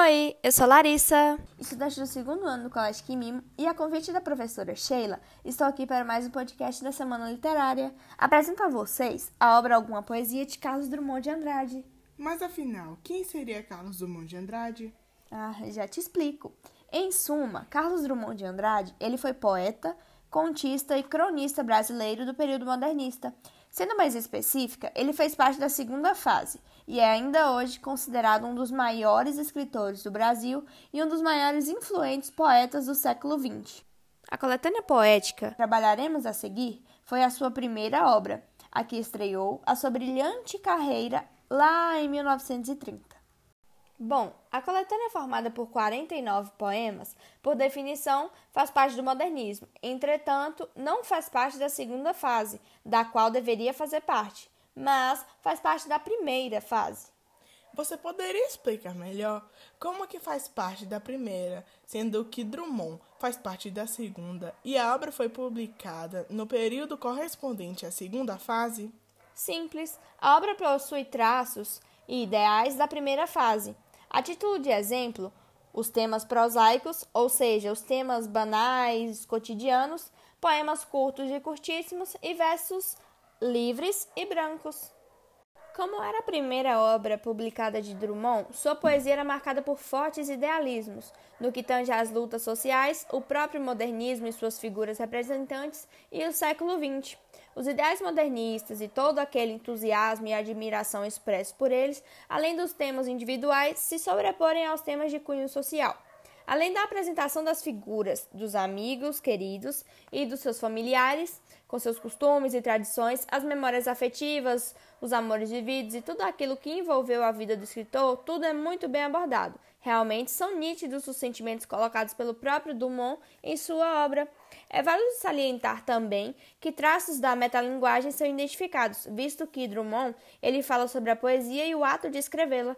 Oi, eu sou Larissa, estudante do segundo ano do Colégio Quimimo, e a convite da professora Sheila, estou aqui para mais um podcast da Semana Literária. Apresento a vocês a obra Alguma Poesia de Carlos Drummond de Andrade. Mas afinal, quem seria Carlos Drummond de Andrade? Ah, já te explico. Em suma, Carlos Drummond de Andrade, ele foi poeta, contista e cronista brasileiro do período modernista. Sendo mais específica, ele fez parte da segunda fase e é ainda hoje considerado um dos maiores escritores do Brasil e um dos maiores influentes poetas do século XX. A coletânea poética Trabalharemos a seguir foi a sua primeira obra, a que estreou a sua brilhante carreira lá em 1930. Bom, a coletânea é formada por 49 poemas, por definição, faz parte do modernismo. Entretanto, não faz parte da segunda fase, da qual deveria fazer parte, mas faz parte da primeira fase. Você poderia explicar melhor como que faz parte da primeira, sendo que Drummond faz parte da segunda e a obra foi publicada no período correspondente à segunda fase? Simples. A obra possui traços e ideais da primeira fase, a título de exemplo, os temas prosaicos, ou seja, os temas banais, cotidianos, poemas curtos e curtíssimos e versos livres e brancos. Como era a primeira obra publicada de Drummond, sua poesia era marcada por fortes idealismos, no que tange às lutas sociais, o próprio modernismo e suas figuras representantes e o século XX. Os ideais modernistas e todo aquele entusiasmo e admiração expressos por eles, além dos temas individuais, se sobreporem aos temas de cunho social. Além da apresentação das figuras dos amigos queridos e dos seus familiares, com seus costumes e tradições, as memórias afetivas, os amores vividos e tudo aquilo que envolveu a vida do escritor, tudo é muito bem abordado. Realmente são nítidos os sentimentos colocados pelo próprio Dumont em sua obra. É válido salientar também que traços da metalinguagem são identificados, visto que Drummond ele fala sobre a poesia e o ato de escrevê-la.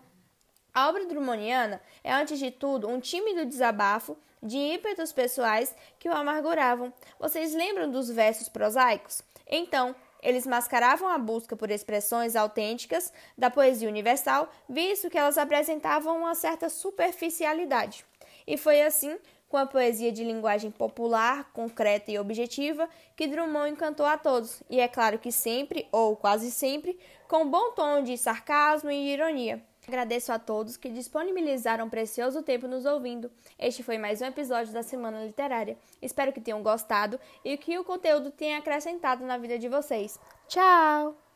A obra drummondiana é, antes de tudo, um tímido desabafo de ímpetos pessoais que o amarguravam. Vocês lembram dos versos prosaicos? Então, eles mascaravam a busca por expressões autênticas da poesia universal, visto que elas apresentavam uma certa superficialidade. E foi assim com a poesia de linguagem popular, concreta e objetiva, que Drummond encantou a todos, e é claro que sempre, ou quase sempre, com bom tom de sarcasmo e ironia. Agradeço a todos que disponibilizaram precioso tempo nos ouvindo. Este foi mais um episódio da Semana Literária. Espero que tenham gostado e que o conteúdo tenha acrescentado na vida de vocês. Tchau!